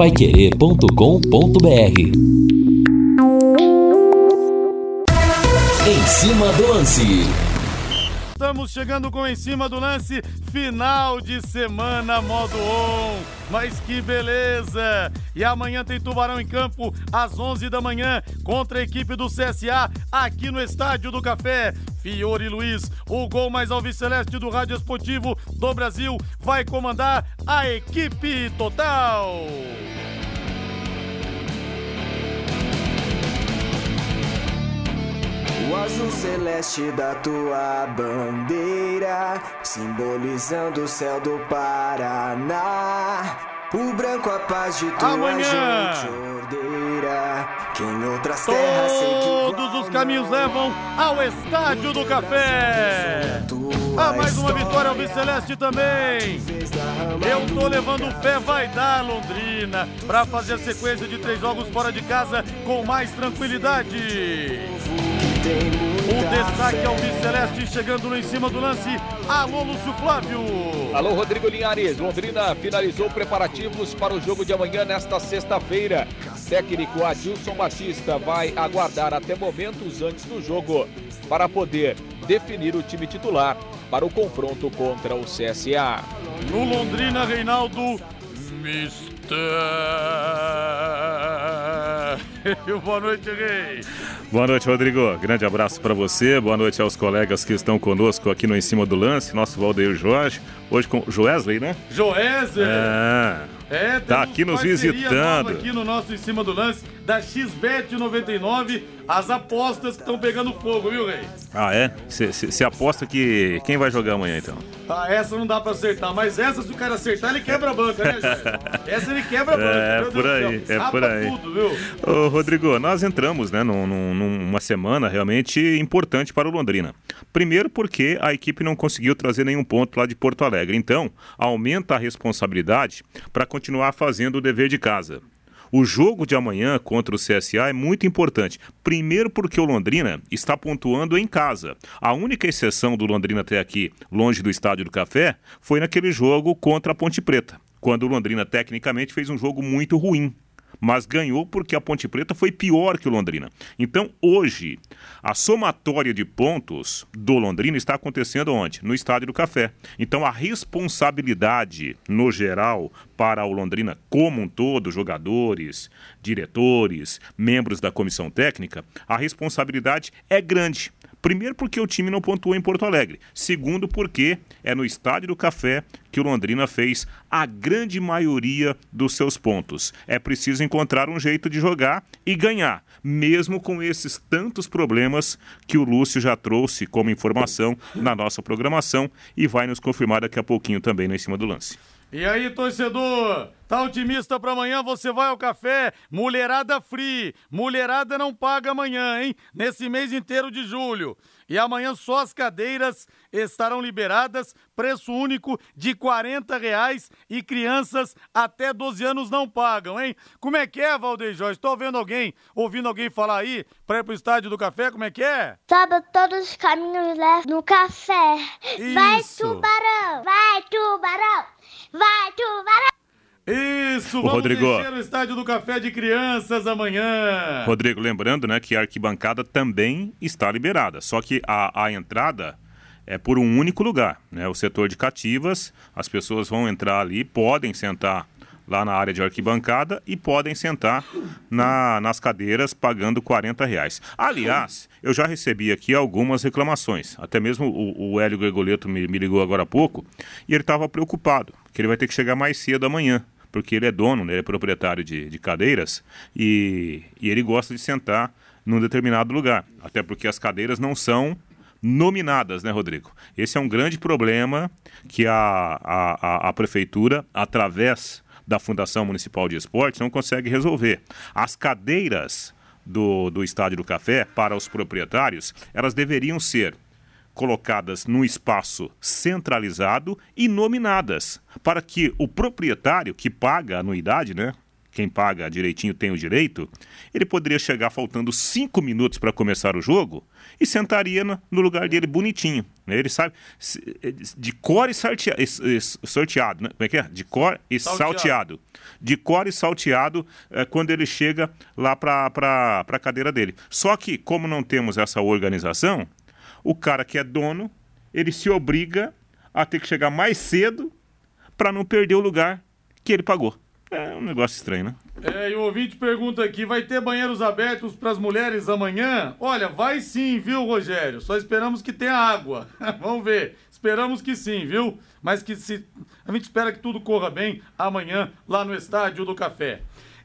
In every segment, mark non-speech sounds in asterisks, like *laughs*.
paiquerê.com.br Em cima do lance. Estamos chegando com em cima do lance, final de semana modo on. Mas que beleza! E amanhã tem Tubarão em campo às 11 da manhã contra a equipe do CSA aqui no Estádio do Café. Fiore Luiz, o gol mais alviceleste do Rádio Esportivo do Brasil, vai comandar a equipe total. O azul celeste da tua bandeira, simbolizando o céu do Paraná. O branco a paz de tua Amanhã. gente ordeira. Que em outras terras sei que Todos os caminhos levam ao Estádio do Café. Ah, mais uma vitória ao Viceleste também. Eu tô levando fé, vai dar Londrina, pra fazer a sequência de três jogos fora de casa com mais tranquilidade. O destaque ao Viceleste chegando no em cima do lance. Alô, Lúcio Flávio. Alô, Rodrigo Linhares. Londrina finalizou preparativos para o jogo de amanhã, nesta sexta-feira. Técnico Adilson Batista vai aguardar até momentos antes do jogo para poder definir o time titular para o confronto contra o CSA. No Londrina, Reinaldo. Mister. *laughs* Boa noite, Rei. Boa noite, Rodrigo. Grande abraço para você. Boa noite aos colegas que estão conosco aqui no Em Cima do Lance. Nosso Valdeir Jorge. Hoje com Joesley, né? Joézer. É. É, Tá aqui nos visitando. Aqui no nosso Em Cima do Lance, da XBET 99, as apostas que estão pegando fogo, viu, Rei? Ah, é? Você aposta que. Quem vai jogar amanhã então? Ah, essa não dá pra acertar, mas essa, se o cara acertar, ele quebra a banca, né, Jorge? *laughs* Essa ele quebra a banca. É, por aí, é por aí. tudo, viu? Ô, Rodrigo, nós entramos né, num- num- numa semana realmente importante para o Londrina. Primeiro porque a equipe não conseguiu trazer nenhum ponto lá de Porto Alegre. Então, aumenta a responsabilidade para continuar fazendo o dever de casa. O jogo de amanhã contra o CSA é muito importante. Primeiro porque o Londrina está pontuando em casa. A única exceção do Londrina até aqui, longe do Estádio do Café, foi naquele jogo contra a Ponte Preta, quando o Londrina tecnicamente fez um jogo muito ruim mas ganhou porque a Ponte Preta foi pior que o Londrina. Então, hoje, a somatória de pontos do Londrina está acontecendo onde? No Estádio do Café. Então, a responsabilidade, no geral, para o Londrina como um todo, jogadores, diretores, membros da comissão técnica, a responsabilidade é grande. Primeiro, porque o time não pontuou em Porto Alegre. Segundo, porque é no Estádio do Café que o Londrina fez a grande maioria dos seus pontos. É preciso encontrar um jeito de jogar e ganhar, mesmo com esses tantos problemas que o Lúcio já trouxe como informação na nossa programação e vai nos confirmar daqui a pouquinho também no Em Cima do Lance. E aí, torcedor? Tá otimista pra amanhã? Você vai ao café? Mulherada free. Mulherada não paga amanhã, hein? Nesse mês inteiro de julho. E amanhã só as cadeiras estarão liberadas, preço único de 40 reais e crianças até 12 anos não pagam, hein? Como é que é, Valdeir Jorge? Tô vendo alguém, ouvindo alguém falar aí pra ir pro estádio do café, como é que é? Sabe, todos os caminhos levam no café. Vai, Isso. tubarão! Vai, tubarão! Vai, tubarão! Isso, Ô, vamos Rodrigo. encher o estádio do café de crianças amanhã. Rodrigo, lembrando né, que a arquibancada também está liberada, só que a, a entrada é por um único lugar, né? O setor de cativas, as pessoas vão entrar ali, podem sentar lá na área de arquibancada e podem sentar na- nas cadeiras pagando 40 reais. Aliás, eu já recebi aqui algumas reclamações, até mesmo o, o Hélio Gregoleto me, me ligou agora há pouco e ele estava preocupado, que ele vai ter que chegar mais cedo amanhã porque ele é dono, né, ele é proprietário de, de cadeiras e, e ele gosta de sentar num determinado lugar. Até porque as cadeiras não são nominadas, né, Rodrigo? Esse é um grande problema que a, a, a, prefeitura, através da Fundação Municipal de Esportes, não consegue resolver. As cadeiras do, do Estádio do Café, para os proprietários, elas deveriam ser colocadas num espaço centralizado e nominadas, para que o proprietário que paga a anuidade, né, quem paga direitinho tem o direito, ele poderia chegar faltando cinco minutos para começar o jogo e sentaria no lugar dele bonitinho. Né? Ele sabe de cor e sorteado, sorteado né? como é que é? De cor e salteado. salteado. De cor e salteado é, quando ele chega lá para a cadeira dele. Só que, como não temos essa organização, o cara que é dono, ele se obriga a ter que chegar mais cedo para não perder o lugar que ele pagou. É um negócio estranho, né? É, e o ouvinte pergunta aqui: vai ter banheiros abertos para as mulheres amanhã? Olha, vai sim, viu, Rogério? Só esperamos que tenha água. *laughs* Vamos ver. Esperamos que sim, viu? Mas que se. A gente espera que tudo corra bem amanhã lá no Estádio do Café.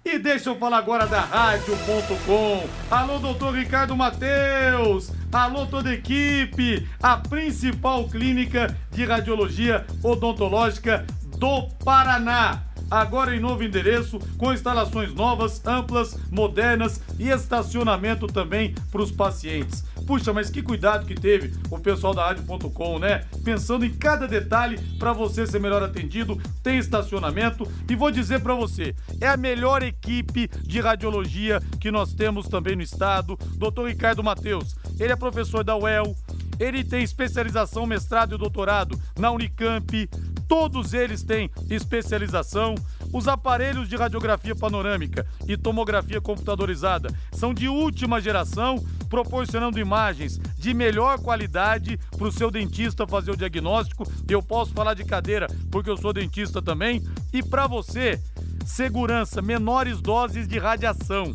E deixa eu falar agora da Rádio.com. Alô, doutor Ricardo Mateus. Alô, toda a equipe. A principal clínica de radiologia odontológica do Paraná agora em novo endereço, com instalações novas, amplas, modernas e estacionamento também para os pacientes. Puxa, mas que cuidado que teve o pessoal da Rádio.com, né? Pensando em cada detalhe para você ser melhor atendido, tem estacionamento e vou dizer para você, é a melhor equipe de radiologia que nós temos também no estado, Dr. Ricardo Mateus. Ele é professor da UEL, ele tem especialização, mestrado e doutorado na Unicamp. Todos eles têm especialização. Os aparelhos de radiografia panorâmica e tomografia computadorizada são de última geração, proporcionando imagens de melhor qualidade para o seu dentista fazer o diagnóstico. Eu posso falar de cadeira porque eu sou dentista também. E para você, segurança, menores doses de radiação.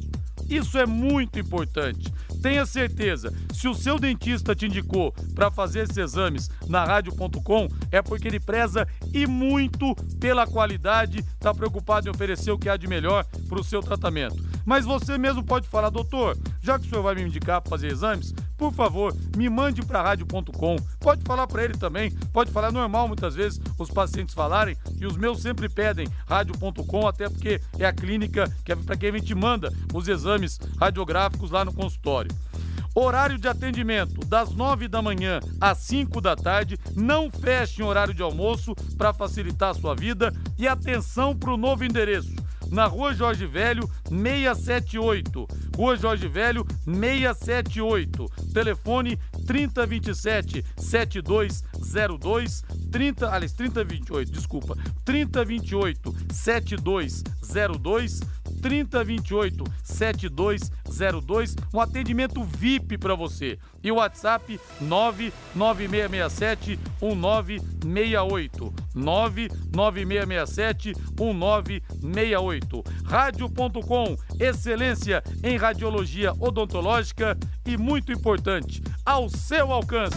Isso é muito importante. Tenha certeza, se o seu dentista te indicou para fazer esses exames na rádio.com, é porque ele preza e muito pela qualidade, está preocupado em oferecer o que há de melhor para o seu tratamento. Mas você mesmo pode falar, doutor, já que o senhor vai me indicar para fazer exames, por favor, me mande para rádio.com. Pode falar para ele também, pode falar normal muitas vezes os pacientes falarem e os meus sempre pedem rádio.com, até porque é a clínica que é para quem a gente manda os exames radiográficos lá no consultório. Horário de atendimento das 9 da manhã às 5 da tarde. Não feche em horário de almoço para facilitar a sua vida. E atenção para o novo endereço na Rua Jorge Velho, 678. Rua Jorge Velho, 678. Telefone 3027 7202 30, aliás, 3028, desculpa. 3028 7202 3028 7202, um atendimento VIP para você. E o WhatsApp 99667 1968. 99667 1968. Rádio.com, excelência em radiologia odontológica e muito importante, ao seu alcance.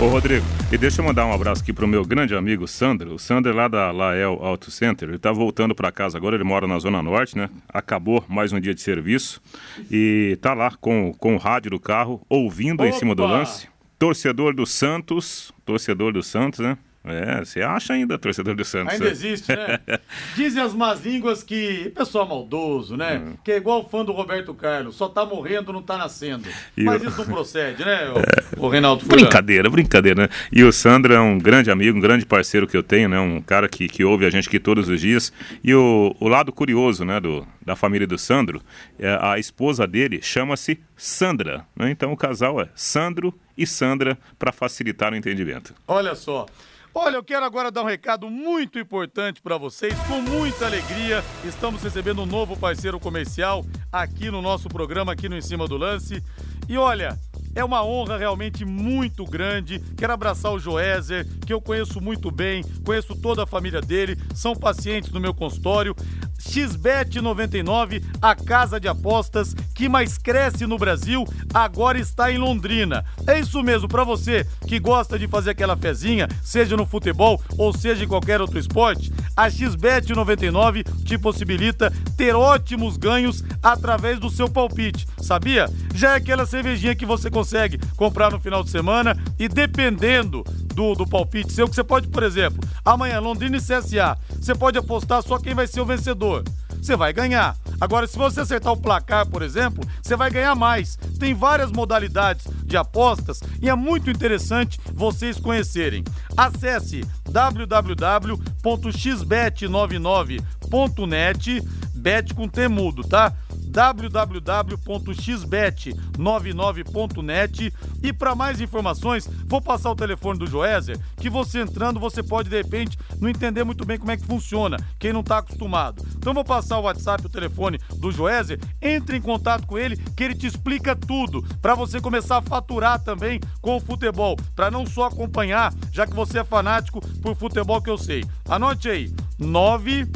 Ô Rodrigo, e deixa eu mandar um abraço aqui pro meu grande amigo Sandro. O Sandro é lá da Lael Auto Center. Ele tá voltando para casa agora, ele mora na Zona Norte, né? Acabou mais um dia de serviço e tá lá com, com o rádio do carro, ouvindo Opa! em cima do lance. Torcedor do Santos, torcedor do Santos, né? É, você acha ainda, torcedor do Santos. Ainda existe, né? *laughs* Dizem as más línguas que pessoal maldoso, né? Hum. Que é igual fã do Roberto Carlos, só tá morrendo, não tá nascendo. E Mas isso não procede, né, o, *laughs* é... o Reinaldo Furlan? Brincadeira, brincadeira, né? E o Sandro é um grande amigo, um grande parceiro que eu tenho, né? Um cara que, que ouve a gente aqui todos os dias. E o, o lado curioso, né, do, da família do Sandro, é, a esposa dele chama-se Sandra, né? Então o casal é Sandro e Sandra para facilitar o entendimento. Olha só. Olha, eu quero agora dar um recado muito importante para vocês. Com muita alegria, estamos recebendo um novo parceiro comercial aqui no nosso programa, aqui no Em Cima do Lance. E olha, é uma honra realmente muito grande. Quero abraçar o Joézer, que eu conheço muito bem, conheço toda a família dele, são pacientes no meu consultório. XBET 99, a casa de apostas que mais cresce no Brasil, agora está em Londrina. É isso mesmo, para você que gosta de fazer aquela fezinha, seja no futebol ou seja em qualquer outro esporte, a XBET 99 te possibilita ter ótimos ganhos através do seu palpite. Sabia? Já é aquela cervejinha que você consegue comprar no final de semana e dependendo do, do palpite seu, que você pode, por exemplo, amanhã Londrina e CSA, você pode apostar só quem vai ser o vencedor. Você vai ganhar. Agora, se você acertar o placar, por exemplo, você vai ganhar mais. Tem várias modalidades de apostas e é muito interessante vocês conhecerem. Acesse www.xbet99.net, bet com temudo, tá? www.xbet99.net e para mais informações, vou passar o telefone do Joézer, que você entrando, você pode de repente não entender muito bem como é que funciona, quem não está acostumado. Então vou passar o WhatsApp, o telefone do Joézer, entre em contato com ele, que ele te explica tudo, para você começar a faturar também com o futebol, para não só acompanhar, já que você é fanático por futebol que eu sei. Anote aí, 9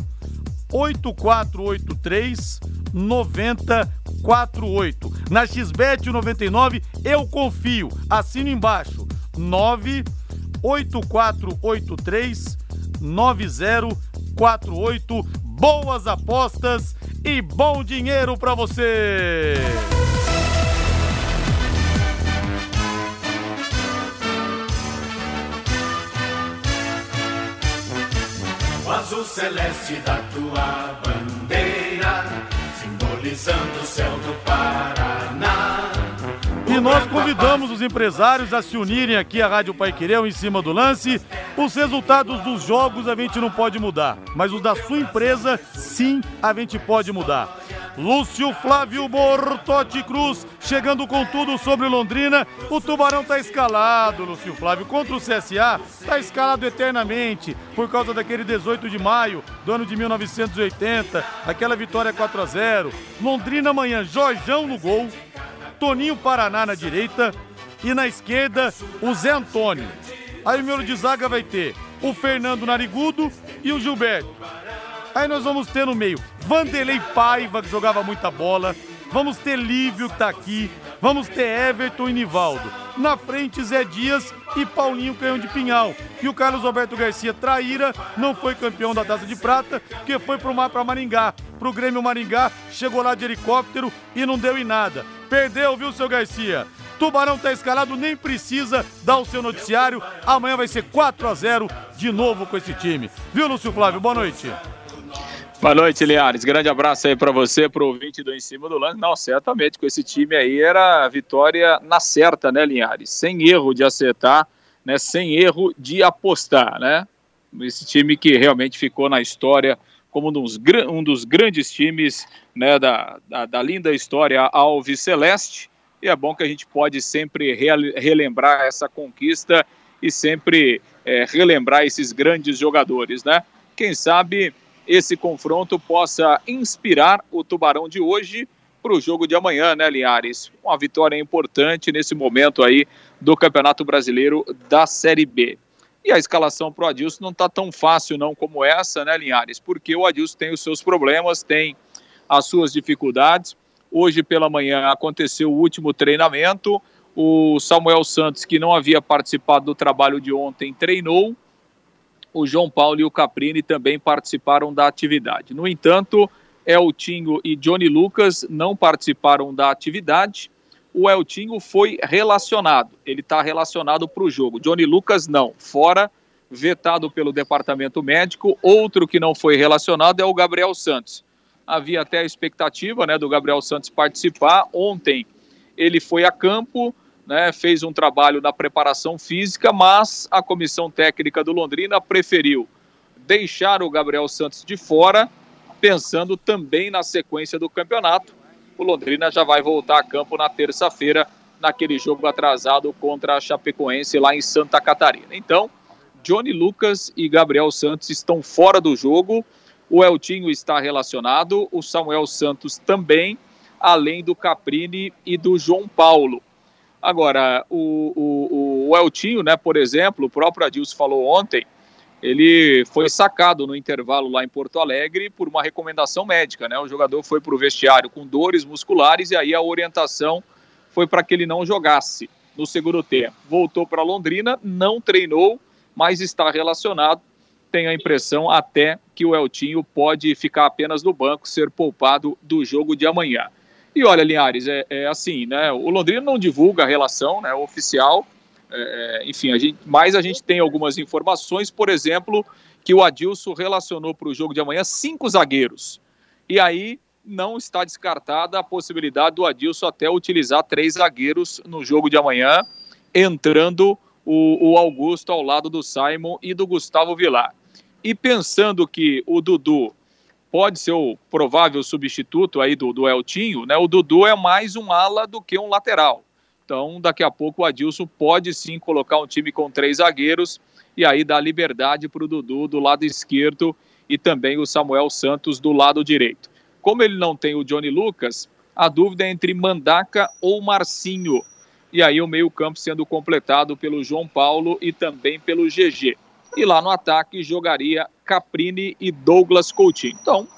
8483 9048. Na XBET 99 eu confio. Assino embaixo. 98483 9048. Boas apostas e bom dinheiro para você. O azul celeste da tua bandeira, simbolizando o céu do Paraná. E nós convidamos os empresários a se unirem aqui à Rádio Pai Querer, em cima do lance. Os resultados dos jogos a gente não pode mudar, mas os da sua empresa, sim, a gente pode mudar. Lúcio Flávio Bortotti Cruz chegando com tudo sobre Londrina. O Tubarão tá escalado, Lúcio Flávio. Contra o CSA, tá escalado eternamente por causa daquele 18 de maio do ano de 1980, aquela vitória 4 a 0. Londrina amanhã, Jorjão no gol, Toninho Paraná na direita e na esquerda o Zé Antônio. Aí o meu de zaga vai ter o Fernando Narigudo e o Gilberto. Aí nós vamos ter no meio Vanderlei Paiva, que jogava muita bola. Vamos ter Lívio, que tá aqui. Vamos ter Everton e Nivaldo. Na frente, Zé Dias e Paulinho Canhão de Pinhal. E o Carlos Alberto Garcia Traíra não foi campeão da Taça de Prata, porque foi pro mar para Maringá. Pro Grêmio Maringá, chegou lá de helicóptero e não deu em nada. Perdeu, viu, seu Garcia? Tubarão tá escalado, nem precisa dar o seu noticiário. Amanhã vai ser 4 a 0 de novo com esse time. Viu, Lúcio Flávio? Boa noite. Boa noite, Liares. Grande abraço aí para você, pro ouvinte do Em Cima do Lance. Não, certamente, com esse time aí era vitória na certa, né, Linhares? Sem erro de acertar, né? Sem erro de apostar, né? Esse time que realmente ficou na história como um dos, um dos grandes times né, da, da, da linda história Alves Celeste. E é bom que a gente pode sempre relembrar essa conquista e sempre é, relembrar esses grandes jogadores, né? Quem sabe esse confronto possa inspirar o Tubarão de hoje para o jogo de amanhã, né, Linhares? Uma vitória importante nesse momento aí do Campeonato Brasileiro da Série B. E a escalação para o Adilson não está tão fácil não como essa, né, Linhares? Porque o Adilson tem os seus problemas, tem as suas dificuldades. Hoje pela manhã aconteceu o último treinamento. O Samuel Santos, que não havia participado do trabalho de ontem, treinou o João Paulo e o Caprini também participaram da atividade. No entanto, Eltinho e Johnny Lucas não participaram da atividade. O Eltinho foi relacionado, ele está relacionado para o jogo. Johnny Lucas não, fora, vetado pelo departamento médico. Outro que não foi relacionado é o Gabriel Santos. Havia até a expectativa né, do Gabriel Santos participar. Ontem ele foi a campo, né, fez um trabalho na preparação física, mas a comissão técnica do Londrina preferiu deixar o Gabriel Santos de fora, pensando também na sequência do campeonato. O Londrina já vai voltar a campo na terça-feira, naquele jogo atrasado contra a Chapecoense lá em Santa Catarina. Então, Johnny Lucas e Gabriel Santos estão fora do jogo. O Eltinho está relacionado, o Samuel Santos também, além do Caprini e do João Paulo. Agora, o, o, o Eltinho, né, por exemplo, o próprio Adilson falou ontem, ele foi sacado no intervalo lá em Porto Alegre por uma recomendação médica, né? O jogador foi para o vestiário com dores musculares e aí a orientação foi para que ele não jogasse no segundo tempo. Voltou para Londrina, não treinou, mas está relacionado. Tenho a impressão até que o Eltinho pode ficar apenas no banco, ser poupado do jogo de amanhã. E olha, Linhares, é, é assim, né? O Londrina não divulga a relação né, oficial, é, é, enfim, a gente, mas a gente tem algumas informações, por exemplo, que o Adilson relacionou para o jogo de amanhã cinco zagueiros. E aí não está descartada a possibilidade do Adilson até utilizar três zagueiros no jogo de amanhã, entrando o, o Augusto ao lado do Simon e do Gustavo Vilar. E pensando que o Dudu pode ser o provável substituto aí do, do Eltinho, né? O Dudu é mais um ala do que um lateral. Então, daqui a pouco o Adilson pode sim colocar um time com três zagueiros e aí dar liberdade para o Dudu do lado esquerdo e também o Samuel Santos do lado direito. Como ele não tem o Johnny Lucas, a dúvida é entre Mandaca ou Marcinho. E aí o meio-campo sendo completado pelo João Paulo e também pelo GG. E lá no ataque jogaria Caprini e Douglas Coutinho. Então,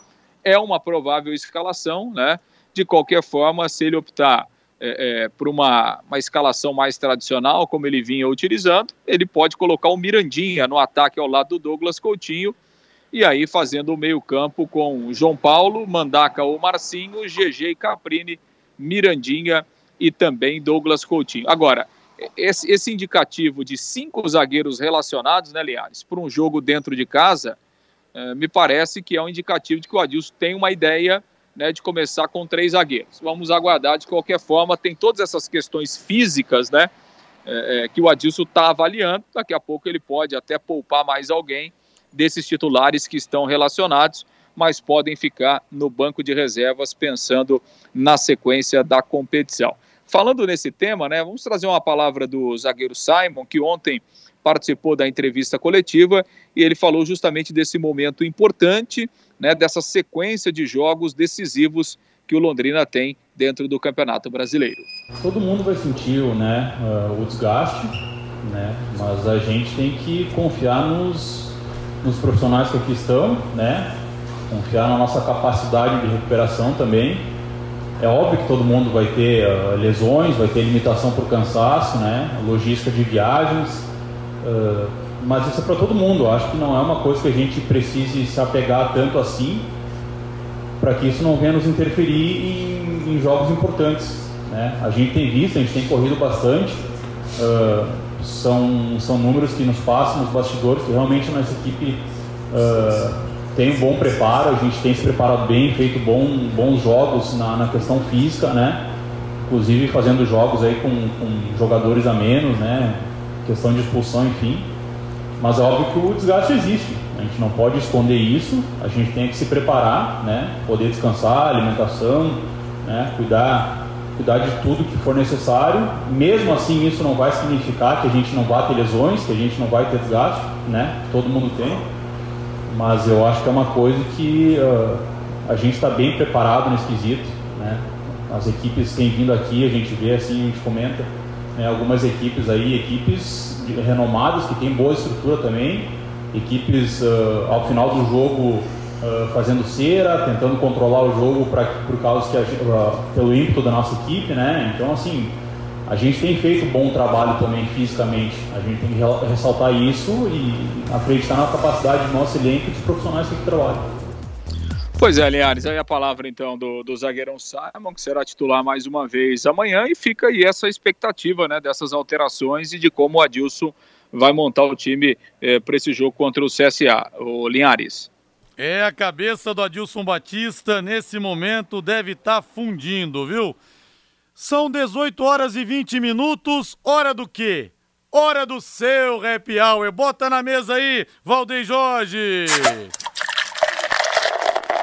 é uma provável escalação, né? De qualquer forma, se ele optar é, é, por uma, uma escalação mais tradicional, como ele vinha utilizando, ele pode colocar o Mirandinha no ataque ao lado do Douglas Coutinho, e aí fazendo o meio-campo com João Paulo, Mandaca ou Marcinho, GG e Caprini, Mirandinha e também Douglas Coutinho. Agora, esse, esse indicativo de cinco zagueiros relacionados, né, Liares, para um jogo dentro de casa, é, me parece que é um indicativo de que o Adilson tem uma ideia né, de começar com três zagueiros. Vamos aguardar de qualquer forma, tem todas essas questões físicas, né, é, é, que o Adilson está avaliando. Daqui a pouco ele pode até poupar mais alguém desses titulares que estão relacionados, mas podem ficar no banco de reservas pensando na sequência da competição. Falando nesse tema, né, vamos trazer uma palavra do zagueiro Simon, que ontem participou da entrevista coletiva e ele falou justamente desse momento importante, né, dessa sequência de jogos decisivos que o Londrina tem dentro do Campeonato Brasileiro. Todo mundo vai sentir né, uh, o desgaste, né, mas a gente tem que confiar nos, nos profissionais que aqui estão, né, confiar na nossa capacidade de recuperação também é óbvio que todo mundo vai ter uh, lesões, vai ter limitação por cansaço, né? logística de viagens, uh, mas isso é para todo mundo. Acho que não é uma coisa que a gente precise se apegar tanto assim, para que isso não venha nos interferir em, em, jogos importantes. Né? A gente tem visto, a gente tem corrido bastante, uh, são, são números que nos passam nos bastidores que realmente nossa equipe tem um bom preparo, a gente tem se preparado bem, feito bom, bons jogos na, na questão física, né? Inclusive fazendo jogos aí com, com jogadores a menos, né? Questão de expulsão, enfim. Mas é óbvio que o desgaste existe. A gente não pode esconder isso. A gente tem que se preparar, né? Poder descansar, alimentação, né? Cuidar, cuidar de tudo que for necessário. Mesmo assim, isso não vai significar que a gente não vai ter lesões, que a gente não vai ter desgaste, né? Todo mundo tem mas eu acho que é uma coisa que uh, a gente está bem preparado nesse quesito, né? As equipes têm vindo aqui, a gente vê assim, a gente comenta, né, algumas equipes aí, equipes renomadas que têm boa estrutura também, equipes uh, ao final do jogo uh, fazendo cera, tentando controlar o jogo para por causa que a, pelo ímpeto da nossa equipe, né? Então assim, a gente tem feito um bom trabalho também fisicamente. A gente tem que ressaltar isso e acreditar na capacidade do nosso elenco de profissionais que trabalham. Pois é, Linhares, aí a palavra então do, do zagueirão Simon, que será titular mais uma vez amanhã, e fica aí essa expectativa né, dessas alterações e de como o Adilson vai montar o time eh, para esse jogo contra o CSA. O Linhares. É, a cabeça do Adilson Batista nesse momento deve estar tá fundindo, viu? São 18 horas e 20 minutos. Hora do quê? Hora do seu happy hour. Bota na mesa aí, Valdeir Jorge.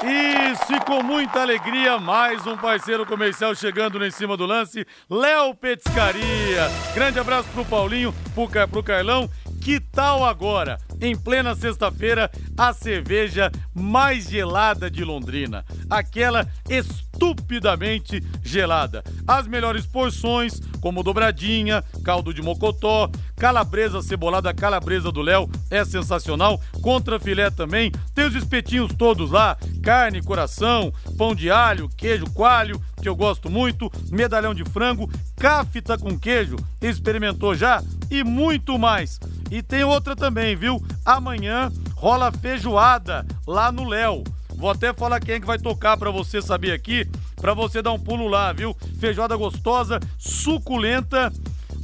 Isso, e com muita alegria, mais um parceiro comercial chegando em cima do lance, Léo Petiscaria. Grande abraço pro Paulinho, pro, pro Carlão. Que tal agora, em plena sexta-feira, a cerveja mais gelada de Londrina? Aquela estupidamente gelada. As melhores porções, como dobradinha, caldo de mocotó, calabresa cebolada, calabresa do Léo, é sensacional. Contra filé também. Tem os espetinhos todos lá: carne, coração, pão de alho, queijo coalho, que eu gosto muito, medalhão de frango, cafta com queijo, experimentou já? E muito mais. E tem outra também, viu? Amanhã rola feijoada lá no Léo. Vou até falar quem é que vai tocar para você saber aqui, para você dar um pulo lá, viu? Feijoada gostosa, suculenta,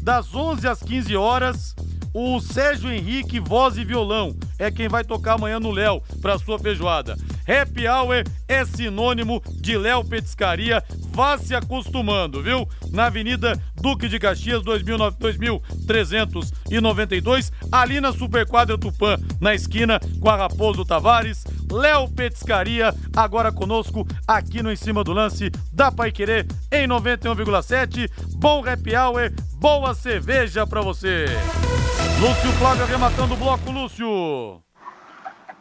das 11 às 15 horas. O Sérgio Henrique, voz e violão, é quem vai tocar amanhã no Léo para sua feijoada. Happy Hour é sinônimo de Léo Petiscaria. Vá se acostumando, viu? Na Avenida Duque de Caxias, 2392, ali na Superquadra Tupã, na esquina com a Raposo Tavares. Léo Petiscaria, agora conosco aqui no Em Cima do Lance da Pai Querer em 91,7. Bom happy hour, boa cerveja para você. Lúcio Flávio arrematando o bloco, Lúcio.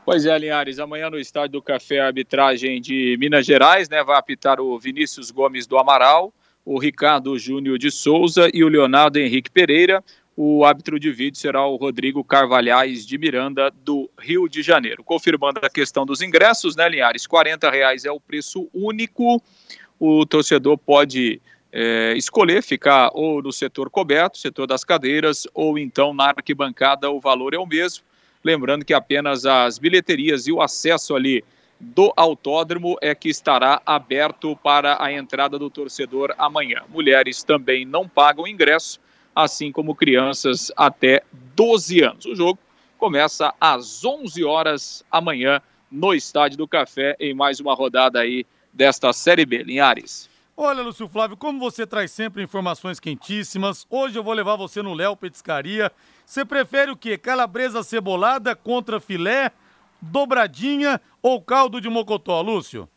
Pois é, Linhares, amanhã no Estádio do Café, a arbitragem de Minas Gerais, né? Vai apitar o Vinícius Gomes do Amaral, o Ricardo Júnior de Souza e o Leonardo Henrique Pereira. O árbitro de vídeo será o Rodrigo Carvalhais de Miranda, do Rio de Janeiro. Confirmando a questão dos ingressos, né, Linhares? R$ reais é o preço único. O torcedor pode é, escolher ficar ou no setor coberto, setor das cadeiras, ou então na arquibancada o valor é o mesmo. Lembrando que apenas as bilheterias e o acesso ali do autódromo é que estará aberto para a entrada do torcedor amanhã. Mulheres também não pagam ingresso, assim como crianças até 12 anos. O jogo começa às 11 horas amanhã no Estádio do Café em mais uma rodada aí desta Série B. Linhares. Olha, Lúcio Flávio, como você traz sempre informações quentíssimas, hoje eu vou levar você no Léo Petiscaria. Você prefere o quê? Calabresa cebolada contra filé, dobradinha ou caldo de mocotó, Lúcio?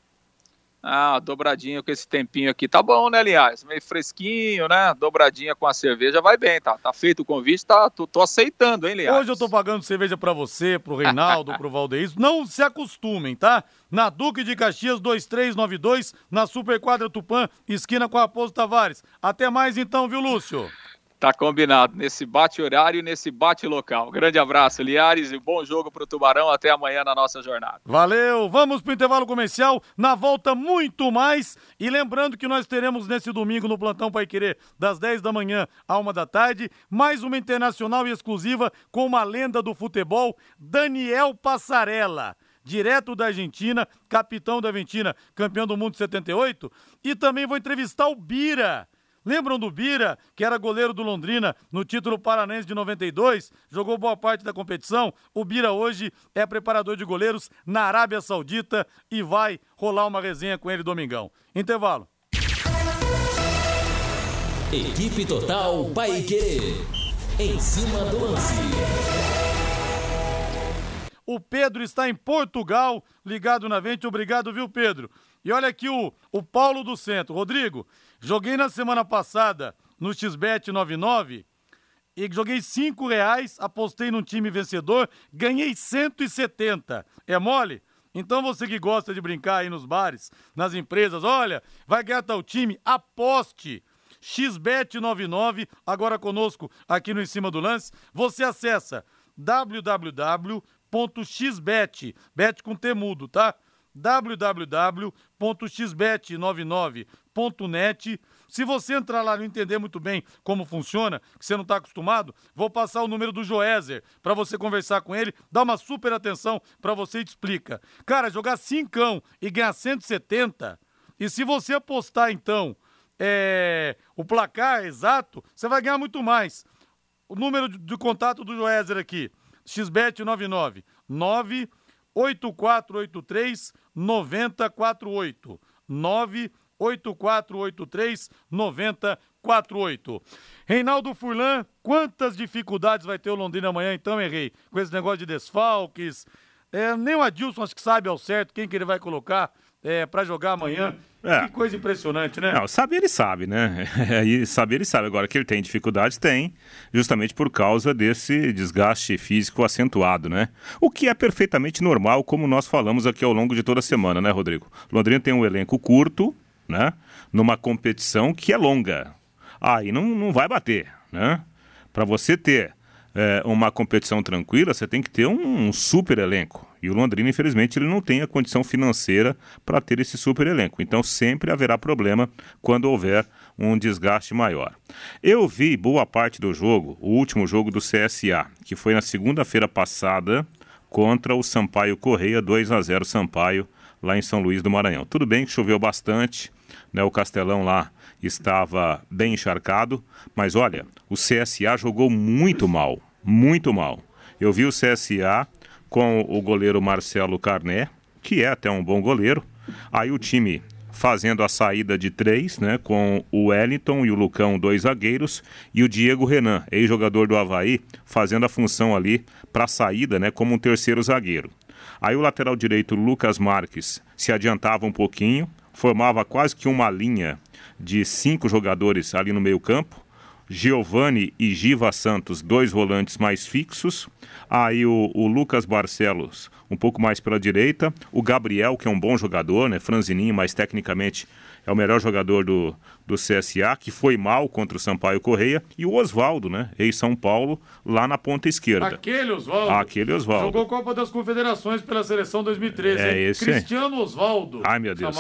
Ah, dobradinha com esse tempinho aqui. Tá bom, né, aliás? Meio fresquinho, né? Dobradinha com a cerveja vai bem, tá? Tá feito o convite, tá? Tô, tô aceitando, hein, Liás? Hoje eu tô pagando cerveja para você, pro Reinaldo, pro Valdeir. Não se acostumem, tá? Na Duque de Caxias 2392, na Superquadra Tupã, esquina com a Raposo Tavares. Até mais então, viu, Lúcio? Tá combinado, nesse bate-horário e nesse bate-local. Grande abraço, Liares, e bom jogo pro Tubarão. Até amanhã na nossa jornada. Valeu, vamos pro intervalo comercial. Na volta, muito mais. E lembrando que nós teremos nesse domingo no Plantão Pai Querer, das 10 da manhã à 1 da tarde, mais uma internacional e exclusiva com uma lenda do futebol, Daniel Passarella direto da Argentina, capitão da Argentina, campeão do mundo de 78, e também vou entrevistar o Bira, Lembram do Bira, que era goleiro do Londrina no título paranense de 92? Jogou boa parte da competição. O Bira hoje é preparador de goleiros na Arábia Saudita e vai rolar uma resenha com ele domingão. Intervalo. Equipe Total Paique. Em cima do lance. O Pedro está em Portugal, ligado na vente. Obrigado, viu, Pedro? E olha aqui o, o Paulo do Centro. Rodrigo, Joguei na semana passada no XBET 99 e joguei cinco reais, apostei num time vencedor, ganhei 170. É mole? Então você que gosta de brincar aí nos bares, nas empresas, olha, vai ganhar tal time, aposte. XBET99, agora conosco aqui no Em Cima do Lance. Você acessa www.xbet, bet com temudo, tá? www.xbet99.net. Se você entrar lá e não entender muito bem como funciona, que você não está acostumado, vou passar o número do Joézer para você conversar com ele, dá uma super atenção para você e te explica. Cara, jogar cincão e ganhar 170, e se você apostar então é, o placar exato, você vai ganhar muito mais. O número de, de contato do Joézer aqui, xbet99 9 8483 9048. 98483 9048. Reinaldo Furlan, quantas dificuldades vai ter o Londrina amanhã então, errei? Com esse negócio de desfalques. É, nem o Adilson acho que sabe ao certo quem que ele vai colocar é, para jogar amanhã. É. Que coisa impressionante, né? Não, saber ele sabe, né? *laughs* Aí saber ele sabe. Agora que ele tem dificuldades, tem, justamente por causa desse desgaste físico acentuado, né? O que é perfeitamente normal, como nós falamos aqui ao longo de toda a semana, né, Rodrigo? Londrina tem um elenco curto, né? Numa competição que é longa. Aí não, não vai bater, né? Para você ter é, uma competição tranquila, você tem que ter um, um, super elenco. E o Londrina, infelizmente, ele não tem a condição financeira para ter esse super elenco. Então sempre haverá problema quando houver um desgaste maior. Eu vi boa parte do jogo, o último jogo do CSA, que foi na segunda-feira passada contra o Sampaio Correia, 2 a 0 Sampaio, lá em São Luís do Maranhão. Tudo bem que choveu bastante, né, o Castelão lá estava bem encharcado, mas olha, o CSA jogou muito mal muito mal. Eu vi o CSA com o goleiro Marcelo Carné, que é até um bom goleiro. Aí o time fazendo a saída de três, né, com o Wellington e o Lucão, dois zagueiros, e o Diego Renan, ex-jogador do Havaí, fazendo a função ali para a saída, né, como um terceiro zagueiro. Aí o lateral direito, Lucas Marques, se adiantava um pouquinho, formava quase que uma linha de cinco jogadores ali no meio campo. Giovanni e Giva Santos, dois volantes mais fixos. Aí o, o, Lucas Barcelos, um pouco mais pela direita. O Gabriel, que é um bom jogador, né? Franzininho, mas tecnicamente é o melhor jogador do, do CSA, que foi mal contra o Sampaio Correia, e o Oswaldo, né? Ex-São Paulo, lá na ponta esquerda. Aquele Oswaldo. Aquele Oswaldo. Jogou Copa das Confederações pela seleção 2013. É esse. Cristiano Oswaldo. Ai, meu Deus.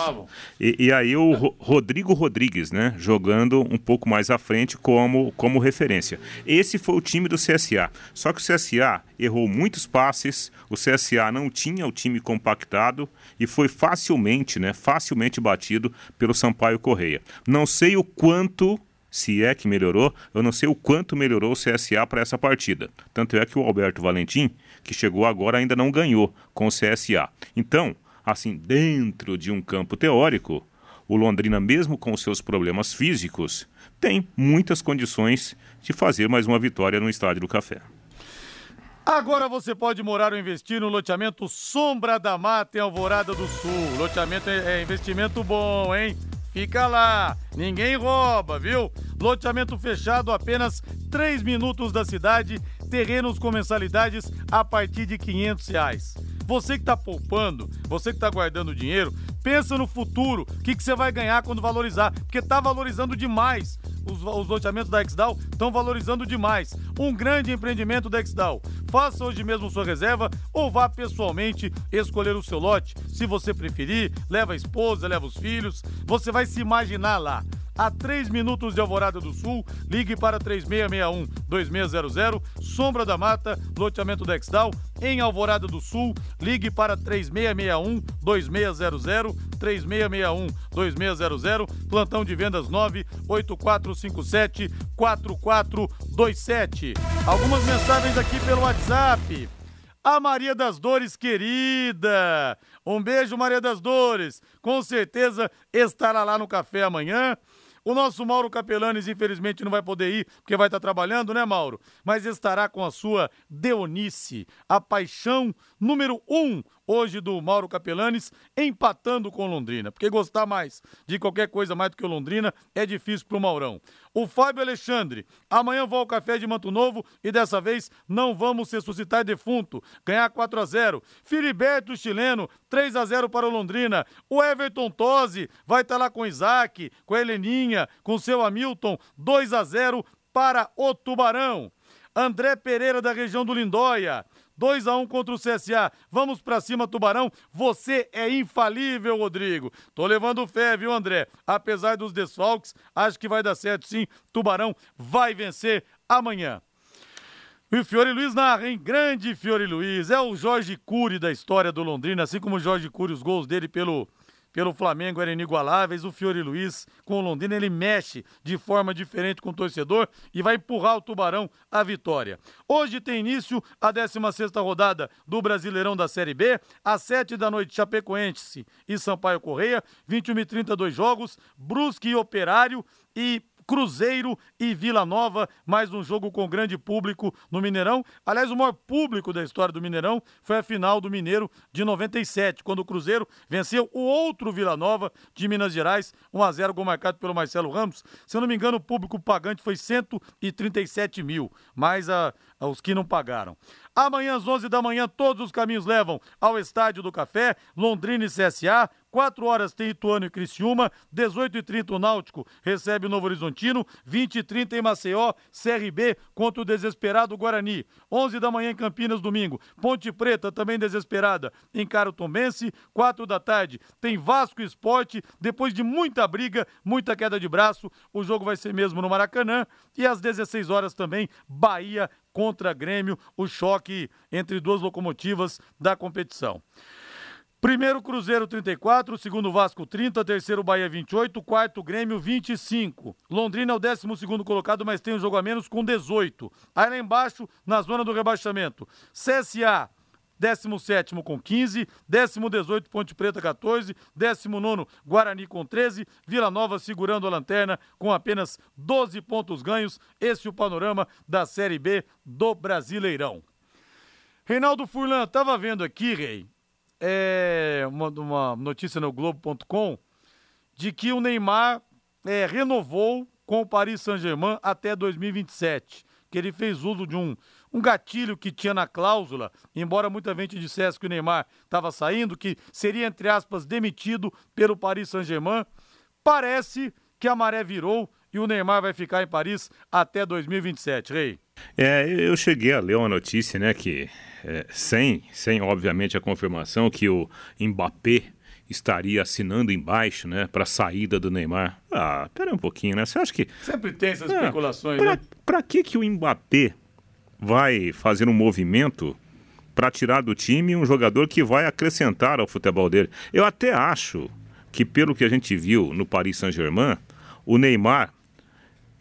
E, e, aí o Ro Rodrigo Rodrigues, né? Jogando um pouco mais à frente como, como referência. Esse foi o time do CSA. Só que o CSA errou muitos passes, o CSA não tinha o time compactado e foi facilmente, né? Facilmente batido pelo Sampaio Correia. Não sei o quanto se é que melhorou, eu não sei o quanto melhorou o CSA para essa partida. Tanto é que o Alberto Valentim, que chegou agora, ainda não ganhou com o CSA. Então, assim, dentro de um campo teórico, o Londrina, mesmo com seus problemas físicos, tem muitas condições de fazer mais uma vitória no Estádio do Café. Agora você pode morar ou investir no loteamento Sombra da Mata em Alvorada do Sul. Loteamento é, é investimento bom, hein? Fica lá, ninguém rouba, viu? Loteamento fechado, apenas 3 minutos da cidade, terrenos com mensalidades a partir de 500 reais. Você que está poupando, você que está guardando dinheiro, pensa no futuro, o que, que você vai ganhar quando valorizar, porque está valorizando demais. Os, os loteamentos da Exdal estão valorizando demais. Um grande empreendimento da Exdal. Faça hoje mesmo sua reserva ou vá pessoalmente escolher o seu lote. Se você preferir, leva a esposa, leva os filhos. Você vai se imaginar lá a 3 minutos de Alvorada do Sul. Ligue para 3661-2600, Sombra da Mata, loteamento Dexdal, em Alvorada do Sul. Ligue para 3661-2600, 3661-2600, plantão de vendas 98457-4427. Algumas mensagens aqui pelo WhatsApp. A Maria das Dores, querida. Um beijo, Maria das Dores. Com certeza estará lá no café amanhã. O nosso Mauro Capelanes, infelizmente, não vai poder ir, porque vai estar trabalhando, né, Mauro? Mas estará com a sua Deonice, a paixão número um hoje do Mauro Capelanes, empatando com Londrina. Porque gostar mais de qualquer coisa mais do que o Londrina é difícil pro Maurão. O Fábio Alexandre, amanhã vou ao café de Manto Novo e dessa vez não vamos ressuscitar defunto. Ganhar 4 a 0 Filiberto chileno, 3 a 0 para o Londrina. O Everton Tosi vai estar lá com o Isaac, com a Heleninha, com o seu Hamilton, 2 a 0 para o Tubarão. André Pereira da região do Lindóia. 2 a 1 contra o CSA. Vamos para cima, Tubarão. Você é infalível, Rodrigo. Tô levando fé, viu, André? Apesar dos desfalques, acho que vai dar certo sim. Tubarão vai vencer amanhã. E Fiore Luiz narra, hein? Grande Fiore Luiz. É o Jorge Cury da história do Londrina, assim como o Jorge Cury, os gols dele pelo pelo Flamengo eram inigualáveis. O Fiore Luiz, com o Londrina, ele mexe de forma diferente com o torcedor e vai empurrar o Tubarão à vitória. Hoje tem início a 16 rodada do Brasileirão da Série B. Às 7 da noite, Chapecoense e Sampaio Correia. 21 e 32 jogos. Brusque e Operário. E Cruzeiro e Vila Nova, mais um jogo com grande público no Mineirão. Aliás, o maior público da história do Mineirão foi a final do Mineiro de 97, quando o Cruzeiro venceu o outro Vila Nova de Minas Gerais, 1 a 0 gol marcado pelo Marcelo Ramos. Se eu não me engano, o público pagante foi 137 mil, mais a, os que não pagaram. Amanhã às 11 da manhã, todos os caminhos levam ao Estádio do Café, Londrina e CSA. 4 horas tem Ituano e Criciúma, 18 e 30 o Náutico recebe o Novo Horizontino, 20 e 30 em Maceió, CRB contra o desesperado Guarani. 11 da manhã em Campinas, domingo. Ponte Preta, também desesperada, encara o Tombense. 4 da tarde tem Vasco Esporte, depois de muita briga, muita queda de braço, o jogo vai ser mesmo no Maracanã. E às 16 horas também, Bahia contra Grêmio, o choque entre duas locomotivas da competição. Primeiro Cruzeiro 34, segundo Vasco 30, terceiro Bahia 28, quarto Grêmio 25. Londrina é o décimo segundo colocado, mas tem um jogo a menos com 18. Aí lá embaixo, na zona do rebaixamento, CSA 17 com 15, 18 Ponte Preta 14, 19 Guarani com 13, Vila Nova segurando a lanterna com apenas 12 pontos ganhos. Esse é o panorama da Série B do Brasileirão. Reinaldo Furlan, tava vendo aqui, Rei, é, uma, uma notícia no Globo.com de que o Neymar é, renovou com o Paris Saint-Germain até 2027. Que ele fez uso de um, um gatilho que tinha na cláusula, embora muita gente dissesse que o Neymar estava saindo, que seria, entre aspas, demitido pelo Paris Saint-Germain. Parece que a maré virou e o Neymar vai ficar em Paris até 2027, Rei. É, eu cheguei a ler uma notícia, né, que é, sem, sem obviamente a confirmação que o Mbappé estaria assinando embaixo, né, para a saída do Neymar. Ah, pera um pouquinho, né? Você acha que sempre tem essas é, especulações, pra, né? Para que que o Mbappé vai fazer um movimento para tirar do time um jogador que vai acrescentar ao futebol dele? Eu até acho que pelo que a gente viu no Paris Saint-Germain, o Neymar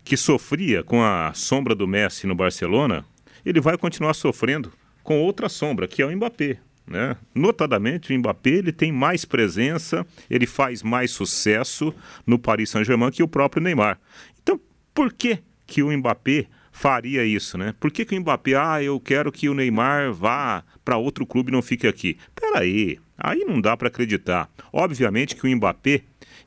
que sofria com a sombra do Messi no Barcelona, ele vai continuar sofrendo com outra sombra, que é o Mbappé. Né? Notadamente, o Mbappé ele tem mais presença, ele faz mais sucesso no Paris Saint-Germain que o próprio Neymar. Então, por que, que o Mbappé faria isso, né? Por que, que o Mbappé, ah, eu quero que o Neymar vá para outro clube e não fique aqui? Peraí, aí não dá para acreditar. Obviamente que o Mbappé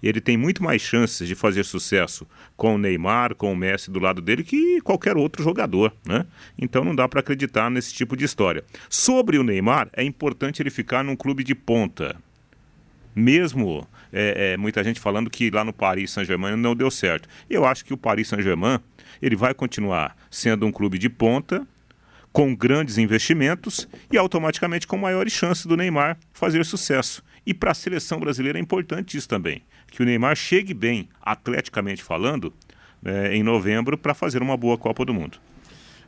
ele tem muito mais chances de fazer sucesso com o Neymar, com o Messi do lado dele que qualquer outro jogador, né? Então não dá para acreditar nesse tipo de história. Sobre o Neymar, é importante ele ficar num clube de ponta. Mesmo é, é, muita gente falando que lá no Paris Saint-Germain não deu certo. Eu acho que o Paris Saint-Germain ele vai continuar sendo um clube de ponta, com grandes investimentos e automaticamente com maiores chances do Neymar fazer sucesso. E para a seleção brasileira é importante isso também que o Neymar chegue bem, atleticamente falando, é, em novembro para fazer uma boa Copa do Mundo.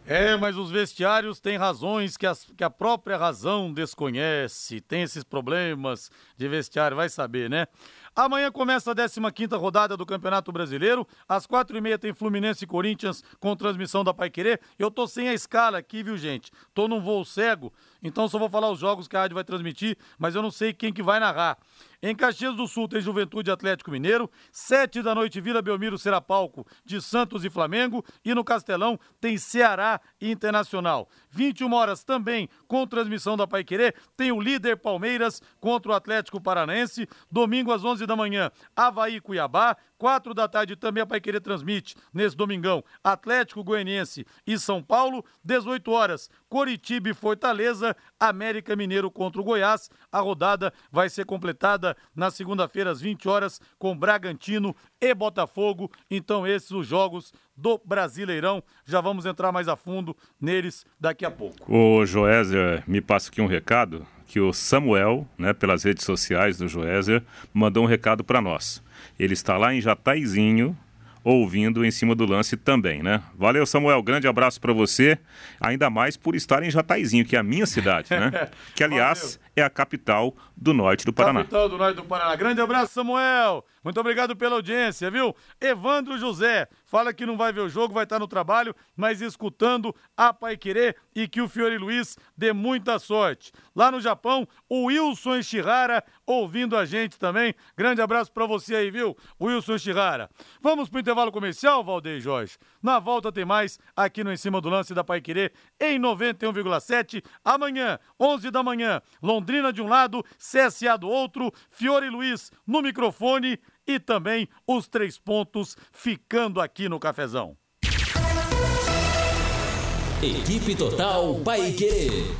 É, mas os vestiários têm razões que, as, que a própria razão desconhece. Tem esses problemas de vestiário, vai saber, né? Amanhã começa a 15 rodada do Campeonato Brasileiro. Às quatro e meia tem Fluminense e Corinthians com transmissão da Paiquerê. Eu tô sem a escala aqui, viu, gente? Tô num voo cego, então só vou falar os jogos que a rádio vai transmitir, mas eu não sei quem que vai narrar. Em Caxias do Sul tem Juventude Atlético Mineiro. Sete da noite, Vila Belmiro será palco de Santos e Flamengo. E no Castelão tem Ceará Internacional. 21 horas também, com transmissão da Paiquerê, tem o líder Palmeiras contra o Atlético Paranaense. Domingo às 11 da manhã, Havaí Cuiabá. Quatro da tarde também a Paiquerê transmite, nesse domingão, Atlético Goianiense e São Paulo. 18 horas, Coritiba e Fortaleza, América Mineiro contra o Goiás. A rodada vai ser completada na segunda-feira às 20 horas com Bragantino e Botafogo. Então esses os jogos do Brasileirão. Já vamos entrar mais a fundo neles daqui a pouco. O Joézer me passa aqui um recado que o Samuel, né, pelas redes sociais do Joézer, mandou um recado para nós. Ele está lá em Jataizinho, ouvindo em cima do lance também, né? Valeu, Samuel. Grande abraço para você. Ainda mais por estar em Jataizinho, que é a minha cidade, né? *laughs* que, aliás, Valeu. é a capital do norte do Paraná. Capital do norte do Paraná. Grande abraço, Samuel. Muito obrigado pela audiência, viu? Evandro José, fala que não vai ver o jogo, vai estar no trabalho, mas escutando a Pai Querer e que o Fiore Luiz dê muita sorte. Lá no Japão, o Wilson Ishihara ouvindo a gente também. Grande abraço para você aí, viu? Wilson Ishihara. Vamos pro intervalo comercial, Valdeir Jorge. Na volta tem mais aqui no Em Cima do Lance da Pai Querer em 91,7. Amanhã, 11 da manhã, Londrina de um lado, CSA do outro, Fiore Luiz no microfone e também os três pontos ficando aqui no cafezão. Equipe Total Paique.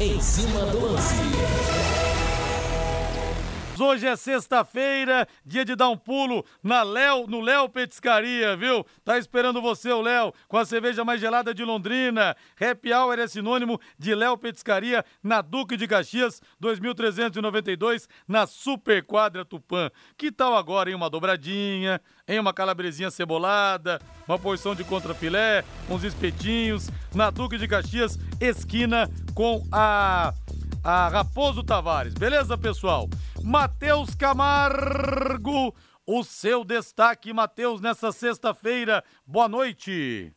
Em cima do lance. Hoje é sexta-feira, dia de dar um pulo na Léo, no Léo Petiscaria, viu? Tá esperando você, o Léo, com a cerveja mais gelada de Londrina. Happy Hour é sinônimo de Léo Petiscaria na Duque de Caxias, 2392, na Super Quadra Tupã. Que tal agora em uma dobradinha, em uma calabresinha cebolada, uma porção de contrafilé, uns espetinhos, na Duque de Caxias, esquina com a a Raposo Tavares. Beleza, pessoal? Matheus Camargo, o seu destaque, Matheus, nessa sexta-feira. Boa noite.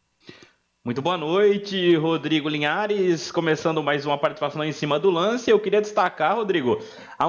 Muito boa noite, Rodrigo Linhares. Começando mais uma participação em cima do lance. Eu queria destacar, Rodrigo,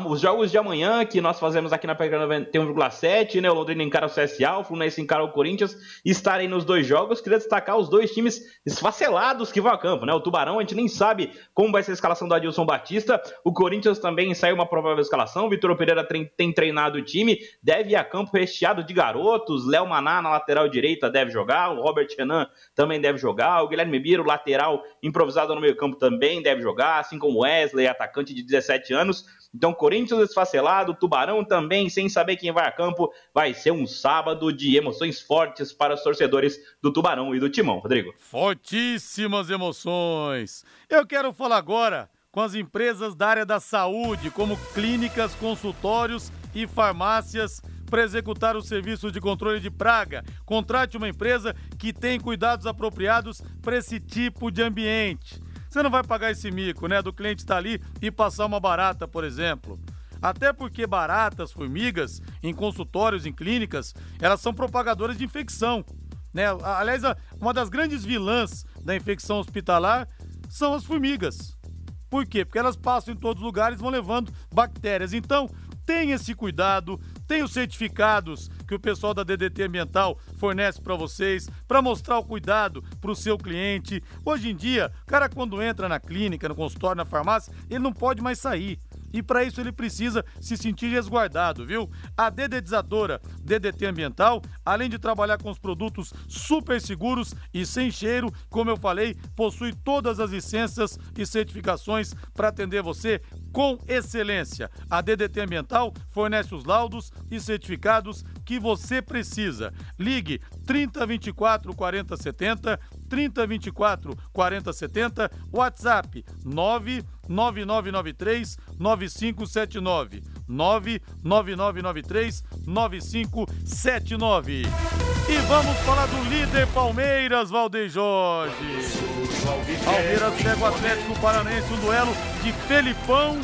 os jogos de amanhã que nós fazemos aqui na Pega 91,7, né? O Londrina encara o CSA, o Fluminense encara o Corinthians. Estarem nos dois jogos. Queria destacar os dois times esfacelados que vão a campo, né? O Tubarão, a gente nem sabe como vai ser a escalação do Adilson Batista. O Corinthians também saiu uma provável escalação. O Vitor Pereira tem treinado o time, deve ir a campo recheado de garotos. Léo Maná na lateral direita deve jogar. O Robert Renan também deve jogar jogar. O Guilherme Biro, lateral improvisado no meio-campo, também deve jogar, assim como Wesley, atacante de 17 anos. Então, Corinthians esfacelado, Tubarão também, sem saber quem vai a campo. Vai ser um sábado de emoções fortes para os torcedores do Tubarão e do Timão, Rodrigo. Fortíssimas emoções. Eu quero falar agora com as empresas da área da saúde, como clínicas, consultórios e farmácias para executar o serviço de controle de praga. Contrate uma empresa que tem cuidados apropriados para esse tipo de ambiente. Você não vai pagar esse mico, né? Do cliente estar tá ali e passar uma barata, por exemplo. Até porque baratas, formigas, em consultórios, em clínicas, elas são propagadoras de infecção. Né? Aliás, uma das grandes vilãs da infecção hospitalar são as formigas. Por quê? Porque elas passam em todos os lugares vão levando bactérias. Então, tenha esse cuidado, tem os certificados que o pessoal da DDT Ambiental fornece para vocês, para mostrar o cuidado para o seu cliente. Hoje em dia, o cara quando entra na clínica, no consultório, na farmácia, ele não pode mais sair. E para isso ele precisa se sentir resguardado, viu? A dedetizadora DDT Ambiental, além de trabalhar com os produtos super seguros e sem cheiro, como eu falei, possui todas as licenças e certificações para atender você com excelência. A DDT Ambiental fornece os laudos e certificados que você precisa. Ligue 3024 4070, 3024 4070, WhatsApp 99993 9579. 99993 9579. E vamos falar do líder Palmeiras, Valdeir Jorge. Palmeiras pega o Atlético Paranaense, um duelo de Felipão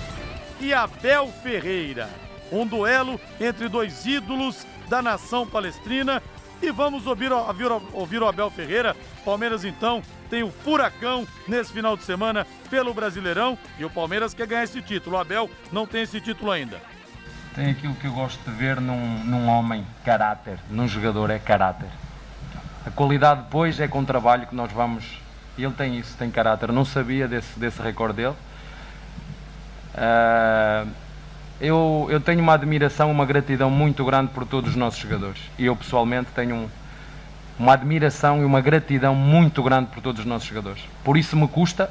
e Abel Ferreira. Um duelo entre dois ídolos da nação palestrina. E vamos ouvir, ouvir, ouvir o Abel Ferreira. Palmeiras, então, tem o Furacão nesse final de semana pelo Brasileirão. E o Palmeiras quer ganhar esse título. O Abel não tem esse título ainda. Tem aquilo que eu gosto de ver num, num homem, caráter. Num jogador é caráter. A qualidade depois é com o trabalho que nós vamos. Ele tem isso, tem caráter. não sabia desse, desse recorde dele. Uh, eu, eu tenho uma admiração, uma gratidão muito grande por todos os nossos jogadores. E eu pessoalmente tenho um, uma admiração e uma gratidão muito grande por todos os nossos jogadores. Por isso me custa.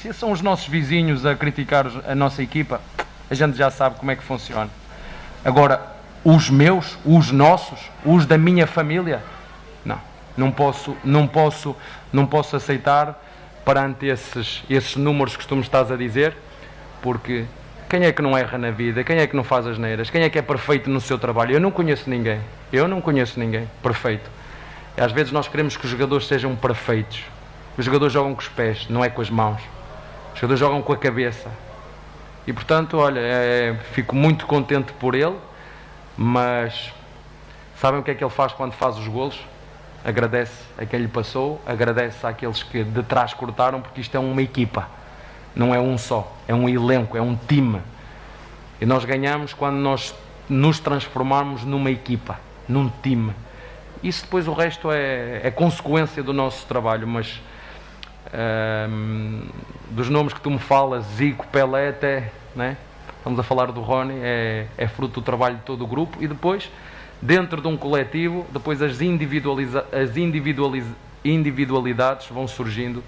Se são os nossos vizinhos a criticar a nossa equipa, a gente já sabe como é que funciona. Agora, os meus, os nossos, os da minha família, não, não posso, não posso, não posso aceitar perante esses, esses números que tu me estás a dizer, porque quem é que não erra na vida? Quem é que não faz as neiras? Quem é que é perfeito no seu trabalho? Eu não conheço ninguém. Eu não conheço ninguém perfeito. Às vezes nós queremos que os jogadores sejam perfeitos. Os jogadores jogam com os pés, não é com as mãos. Os jogadores jogam com a cabeça. E portanto, olha, é, fico muito contente por ele, mas sabem o que é que ele faz quando faz os golos? Agradece a quem lhe passou, agradece àqueles que de trás cortaram, porque isto é uma equipa. Não é um só, é um elenco, é um time. E nós ganhamos quando nós nos transformarmos numa equipa, num time. Isso depois o resto é, é consequência do nosso trabalho, mas um, dos nomes que tu me falas, Zico, Pelé, até, né? estamos a falar do Rony, é, é fruto do trabalho de todo o grupo e depois, dentro de um coletivo, depois as, individualiza as individualiza individualidades vão surgindo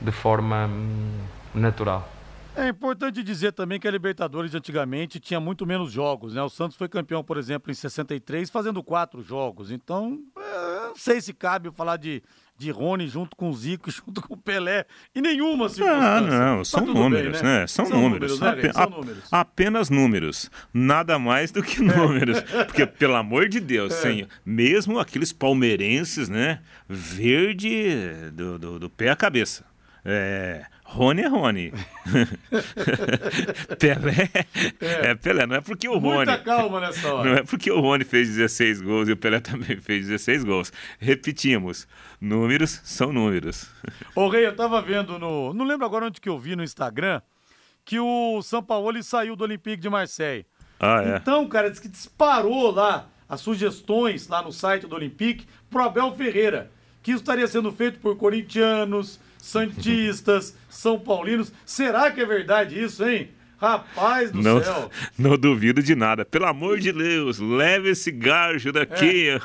de forma. Hum, natural. É importante dizer também que a Libertadores antigamente tinha muito menos jogos, né? O Santos foi campeão, por exemplo, em 63, fazendo quatro jogos. Então, é, não sei se cabe falar de, de Rony junto com o Zico, *laughs* junto com o Pelé, e nenhuma circunstância. Ah, não, são tá números, bem, né? né? São, são números. números né, são números. Apenas números. Nada mais do que *laughs* números. Porque, pelo amor de Deus, é. Senhor, mesmo aqueles palmeirenses, né? Verde do, do, do pé à cabeça. É, Rony é Rony. *laughs* Pelé é. é. Pelé. Não é porque o Rony. Muita calma nessa hora. Não é porque o Rony fez 16 gols e o Pelé também *laughs* fez 16 gols. Repetimos: números são números. Ô, Rei, eu tava vendo no. Não lembro agora onde que eu vi no Instagram que o São Paulo saiu do Olympique de Marseille. Ah, é. Então, cara, diz que disparou lá as sugestões lá no site do Olympique pro Abel Ferreira. Que isso estaria sendo feito por corintianos, santistas, são paulinos. Será que é verdade isso, hein? Rapaz do não, céu. *laughs* Não duvido de nada. Pelo amor de Deus, leve esse gajo daqui. É.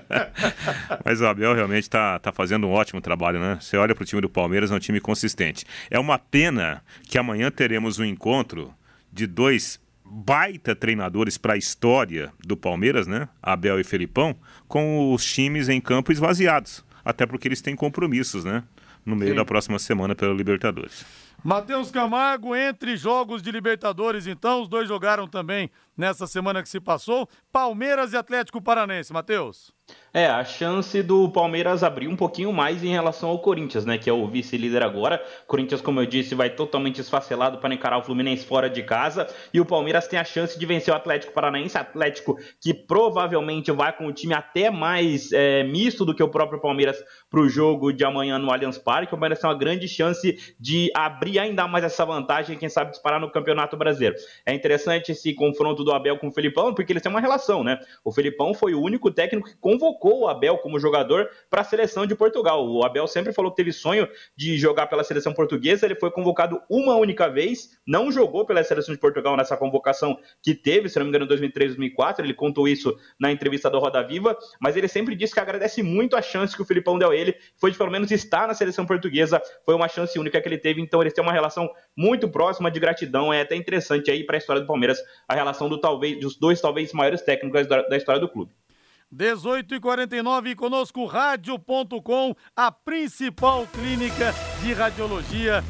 *laughs* Mas o Abel realmente está tá fazendo um ótimo trabalho, né? Você olha para o time do Palmeiras, é um time consistente. É uma pena que amanhã teremos um encontro de dois baita treinadores para a história do Palmeiras, né? Abel e Felipão, com os times em campo esvaziados. Até porque eles têm compromissos, né? No meio Sim. da próxima semana pela Libertadores. Matheus Camargo, entre jogos de Libertadores, então, os dois jogaram também nessa semana que se passou. Palmeiras e Atlético Paranense, Matheus. É, a chance do Palmeiras abrir um pouquinho mais em relação ao Corinthians, né? Que é o vice-líder agora. Corinthians, como eu disse, vai totalmente esfacelado para encarar o Fluminense fora de casa. E o Palmeiras tem a chance de vencer o Atlético Paranaense. Atlético que provavelmente vai com o time até mais é, misto do que o próprio Palmeiras para o jogo de amanhã no Allianz Parque. O Palmeiras tem uma grande chance de abrir ainda mais essa vantagem quem sabe, disparar no Campeonato Brasileiro. É interessante esse confronto do Abel com o Felipão, porque eles têm uma relação, né? O Felipão foi o único técnico que convocou o Abel como jogador para a seleção de Portugal. O Abel sempre falou que teve sonho de jogar pela seleção portuguesa, ele foi convocado uma única vez, não jogou pela seleção de Portugal nessa convocação que teve, se não me engano, em 2003, 2004, ele contou isso na entrevista do Roda Viva, mas ele sempre disse que agradece muito a chance que o Filipão deu a ele, foi de pelo menos estar na seleção portuguesa, foi uma chance única que ele teve, então eles têm uma relação muito próxima de gratidão, é até interessante aí para a história do Palmeiras, a relação do talvez dos dois talvez maiores técnicos da história do clube. 18 e 49 conosco rádio.com, a principal clínica de radiologia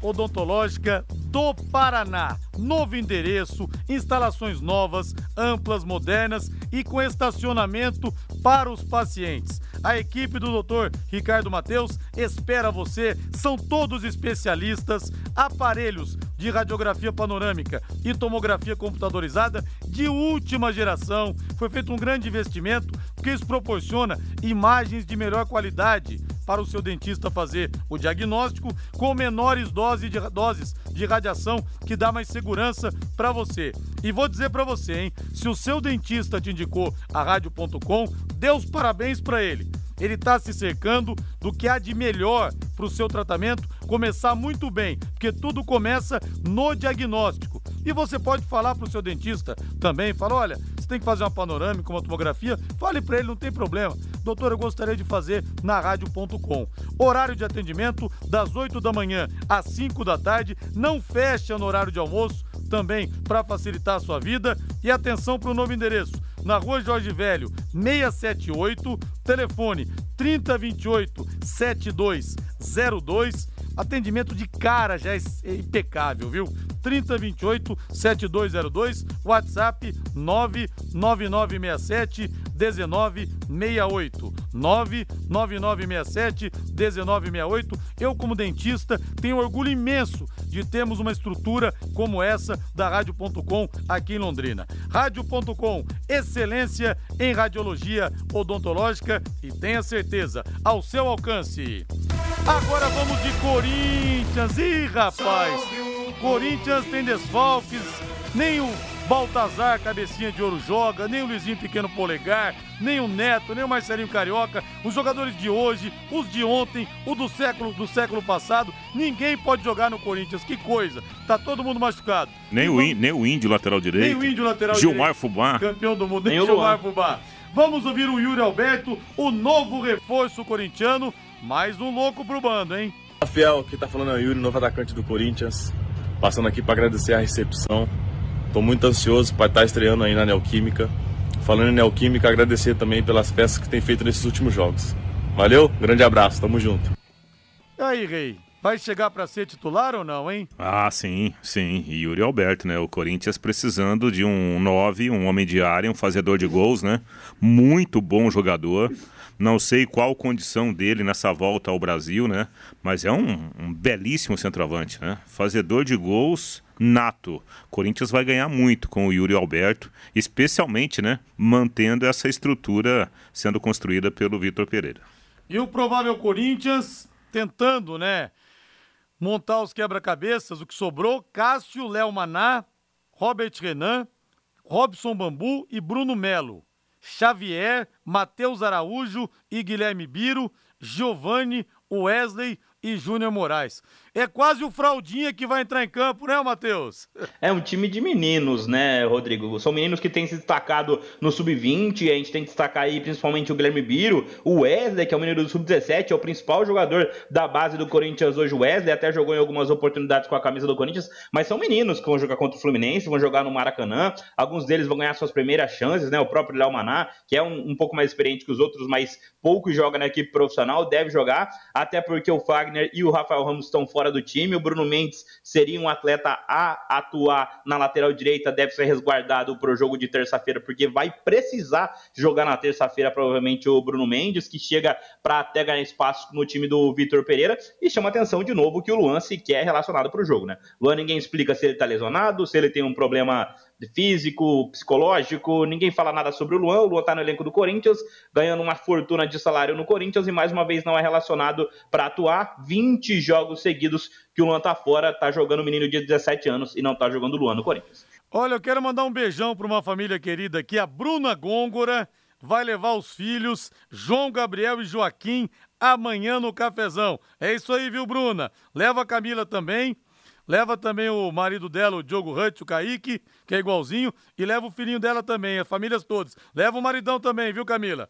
odontológica do Paraná. Novo endereço, instalações novas, amplas, modernas e com estacionamento para os pacientes. A equipe do Dr. Ricardo Mateus espera você. São todos especialistas, aparelhos de radiografia panorâmica e tomografia computadorizada de última geração. Foi feito um grande investimento porque isso proporciona imagens de melhor qualidade para o seu dentista fazer o diagnóstico com menores doses de, doses de radiação que dá mais segurança para você. E vou dizer para você, hein? Se o seu dentista te indicou a rádio.com, dê os parabéns para ele. Ele está se cercando do que há de melhor para o seu tratamento começar muito bem, porque tudo começa no diagnóstico. E você pode falar para o seu dentista também, fala, olha, tem que fazer uma panorâmica, uma tomografia, fale para ele, não tem problema. Doutor, eu gostaria de fazer na rádio.com. Horário de atendimento das 8 da manhã às 5 da tarde, não fecha no horário de almoço, também para facilitar a sua vida. E atenção para o novo endereço, na rua Jorge Velho, 678, telefone 3028 7202 Atendimento de cara já é impecável, viu? 3028 7202, WhatsApp 99967 1968. 99967 1968. Eu, como dentista, tenho orgulho imenso de termos uma estrutura como essa da Rádio.com aqui em Londrina. Rádio.com, excelência em radiologia odontológica e tenha certeza, ao seu alcance. Agora vamos de Corinthians. Ih, rapaz! Corinthians tem desfalques, nem o Baltazar, cabecinha de ouro, joga, nem o Luizinho Pequeno Polegar, nem o Neto, nem o Marcelinho Carioca, os jogadores de hoje, os de ontem, o do século do século passado, ninguém pode jogar no Corinthians. Que coisa! Tá todo mundo machucado. Nem, o, nem o Índio lateral direito. Nem o Índio lateral Gilmar direito. Fubá. Campeão do mundo, nem, nem Gilmar Fubá. Vamos ouvir o Yuri Alberto, o novo reforço corintiano, mais um louco pro bando, hein? Fiel, que tá falando é o Yuri, novo atacante do Corinthians. Passando aqui para agradecer a recepção. Tô muito ansioso para estar tá estreando aí na Neoquímica. Falando em Neoquímica, agradecer também pelas peças que tem feito nesses últimos jogos. Valeu, grande abraço, tamo junto. E aí, Rei? vai chegar para ser titular ou não, hein? Ah, sim, sim. E Yuri Alberto, né? O Corinthians precisando de um 9, um homem de área, um fazedor de gols, né? Muito bom jogador. Não sei qual condição dele nessa volta ao Brasil, né? Mas é um, um belíssimo centroavante, né? Fazedor de gols nato. Corinthians vai ganhar muito com o Yuri Alberto, especialmente, né? Mantendo essa estrutura sendo construída pelo Vitor Pereira. E o provável Corinthians tentando, né? Montar os quebra-cabeças, o que sobrou: Cássio, Léo Maná, Robert Renan, Robson Bambu e Bruno Melo. Xavier, Matheus Araújo e Guilherme Biro, Giovanni, Wesley e Júnior Moraes. É quase o Fraldinha que vai entrar em campo, né, Matheus? *laughs* É um time de meninos, né, Rodrigo? São meninos que têm se destacado no sub-20, a gente tem que destacar aí principalmente o Guilherme Biro, o Wesley, que é o menino do sub-17, é o principal jogador da base do Corinthians hoje, o Wesley, até jogou em algumas oportunidades com a camisa do Corinthians, mas são meninos que vão jogar contra o Fluminense, vão jogar no Maracanã, alguns deles vão ganhar suas primeiras chances, né, o próprio Léo Maná, que é um, um pouco mais experiente que os outros, mas pouco joga na equipe profissional, deve jogar, até porque o Fagner e o Rafael Ramos estão fora do time, o Bruno Mendes seria um atleta a atuar na lateral direita, deve ser resguardado para o jogo de terça-feira, porque vai precisar jogar na terça-feira, provavelmente, o Bruno Mendes, que chega para até ganhar espaço no time do Vitor Pereira, e chama atenção de novo que o Luan sequer é relacionado para o jogo, né? Luan ninguém explica se ele está lesionado, se ele tem um problema físico, psicológico, ninguém fala nada sobre o Luan. O Luan tá no elenco do Corinthians, ganhando uma fortuna de salário no Corinthians e mais uma vez não é relacionado para atuar. 20 jogos seguidos que o Luan tá fora, tá jogando o menino de 17 anos e não tá jogando o Luan no Corinthians. Olha, eu quero mandar um beijão para uma família querida aqui, a Bruna Gôngora vai levar os filhos João Gabriel e Joaquim amanhã no cafezão. É isso aí, viu, Bruna? Leva a Camila também. Leva também o marido dela, o Diogo Hutt, o Kaique, que é igualzinho, e leva o filhinho dela também, as famílias todas. Leva o maridão também, viu, Camila?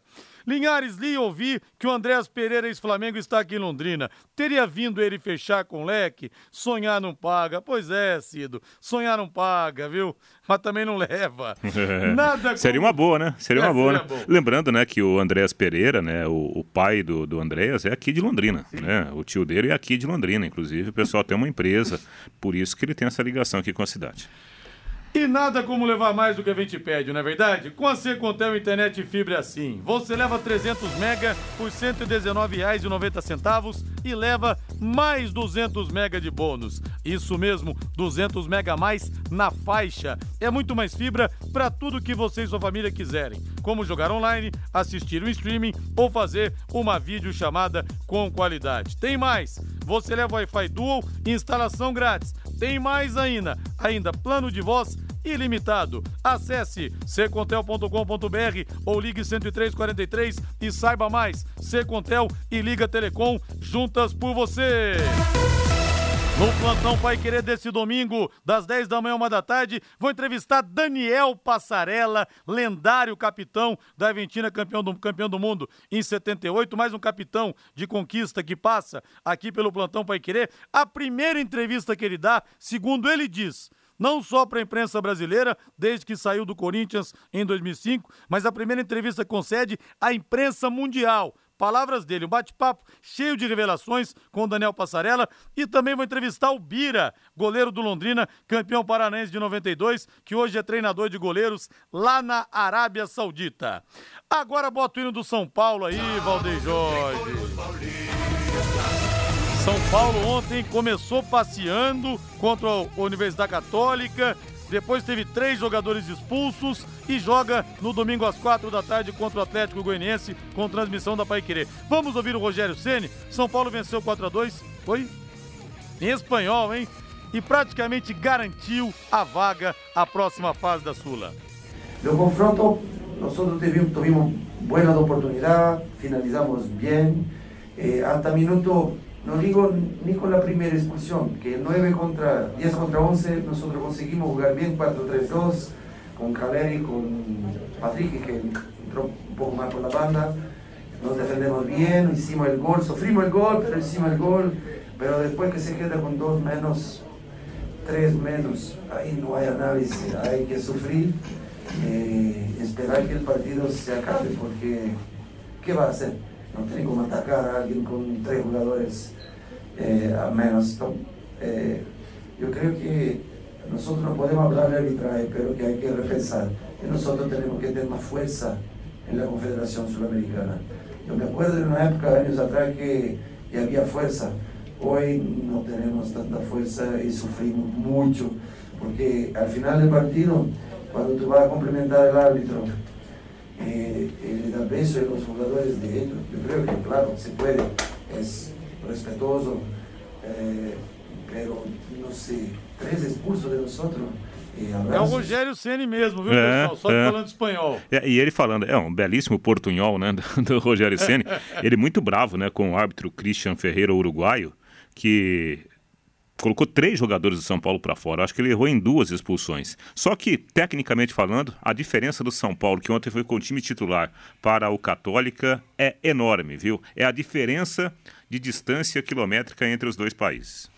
Linhares, li ouvi que o Andréas Pereira, ex-Flamengo, está aqui em Londrina. Teria vindo ele fechar com o leque? Sonhar não paga. Pois é, Cido. Sonhar não paga, viu? Mas também não leva. *laughs* Nada Seria uma boa, né? Seria uma é, boa, né? Bom. Lembrando, né, que o Andréas Pereira, né, o, o, pai do, do Andréas é aqui de Londrina, Sim. né? O tio dele é aqui de Londrina, inclusive. O pessoal tem uma empresa, por isso que ele tem essa ligação aqui com a cidade. E nada como levar mais do que a gente pede, não é verdade? Com a Secontel Internet Fibra é assim. Você leva 300 mega por R$ 119,90 e leva mais 200 mega de bônus. Isso mesmo, 200 mega a mais na faixa. É muito mais fibra para tudo que você e sua família quiserem, como jogar online, assistir um streaming ou fazer uma videochamada com qualidade. Tem mais! Você leva Wi-Fi Dual e instalação grátis. Tem mais ainda, ainda plano de voz ilimitado. Acesse secontel.com.br ou ligue 10343 e saiba mais. Secontel e Liga Telecom juntas por você. No plantão Pai Querer desse domingo, das 10 da manhã, uma da tarde, vou entrevistar Daniel Passarella, lendário capitão da Aventina, campeão do, campeão do mundo em 78, mais um capitão de conquista que passa aqui pelo plantão Pai Querer. A primeira entrevista que ele dá, segundo ele diz, não só para a imprensa brasileira, desde que saiu do Corinthians em 2005, mas a primeira entrevista concede à imprensa mundial. Palavras dele, um bate-papo cheio de revelações com o Daniel Passarella e também vou entrevistar o Bira, goleiro do Londrina, campeão paranaense de 92, que hoje é treinador de goleiros lá na Arábia Saudita. Agora bota o hino do São Paulo aí, Valdeir Jorge. São Paulo ontem começou passeando contra a Universidade Católica, depois teve três jogadores expulsos e joga no domingo às quatro da tarde contra o Atlético Goianiense com transmissão da Paiquerê. Vamos ouvir o Rogério Ceni. São Paulo venceu 4 a 2 foi? Em espanhol, hein? E praticamente garantiu a vaga à próxima fase da Sula. No confronto, nós tivemos, tuvimos buenas oportunidades, finalizamos bem. Eh, hasta minuto no digo ni con la primera expulsión, que 9 contra 10 contra 11 nosotros conseguimos jugar bien 4-3-2 con Caleri, con Patrick que entró un poco más por la banda, nos defendemos bien, hicimos el gol, sufrimos el gol, pero hicimos el gol, pero después que se queda con 2 menos, 3 menos, ahí no hay análisis, hay que sufrir, eh, esperar que el partido se acabe, porque ¿qué va a hacer? No tiene como atacar a alguien con tres jugadores eh, al menos. Eh, yo creo que nosotros no podemos hablar de arbitraje, pero que hay que repensar. Y nosotros tenemos que tener más fuerza en la Confederación Sudamericana. Yo me acuerdo de una época, años atrás, que, que había fuerza. Hoy no tenemos tanta fuerza y sufrimos mucho, porque al final del partido, cuando tú vas a complementar al árbitro, eh, le da beso a los jugadores de ellos. Yo creo que, claro, se puede, es respetuoso, eh, pero no sé, três expulsos de nós outros. É o Rogério Ceni mesmo, viu, é, pessoal? Só é. falando espanhol. É, e ele falando, é um belíssimo portunhol, né, *laughs* do, do Rogério Ceni. *laughs* ele muito bravo, né, com o árbitro Christian Ferreira, uruguaio, que colocou três jogadores do São Paulo para fora. Acho que ele errou em duas expulsões. Só que, tecnicamente falando, a diferença do São Paulo, que ontem foi com o time titular, para o Católica é enorme, viu? É a diferença de distância quilométrica entre os dois países.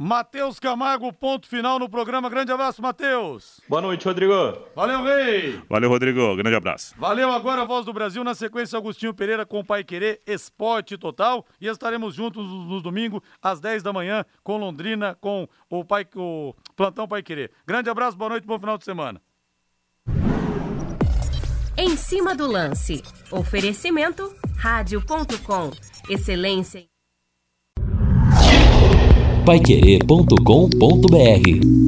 Matheus Camargo, ponto final no programa. Grande abraço, Matheus. Boa noite, Rodrigo. Valeu, Rei. Valeu, Rodrigo. Grande abraço. Valeu agora, Voz do Brasil. Na sequência, Agostinho Pereira com o Pai Querer Esporte Total. E estaremos juntos no domingo, às 10 da manhã, com Londrina, com o, pai, o Plantão Pai Querer. Grande abraço, boa noite, bom final de semana. Em cima do lance. Oferecimento rádio.com. Excelência paiquerê.com.br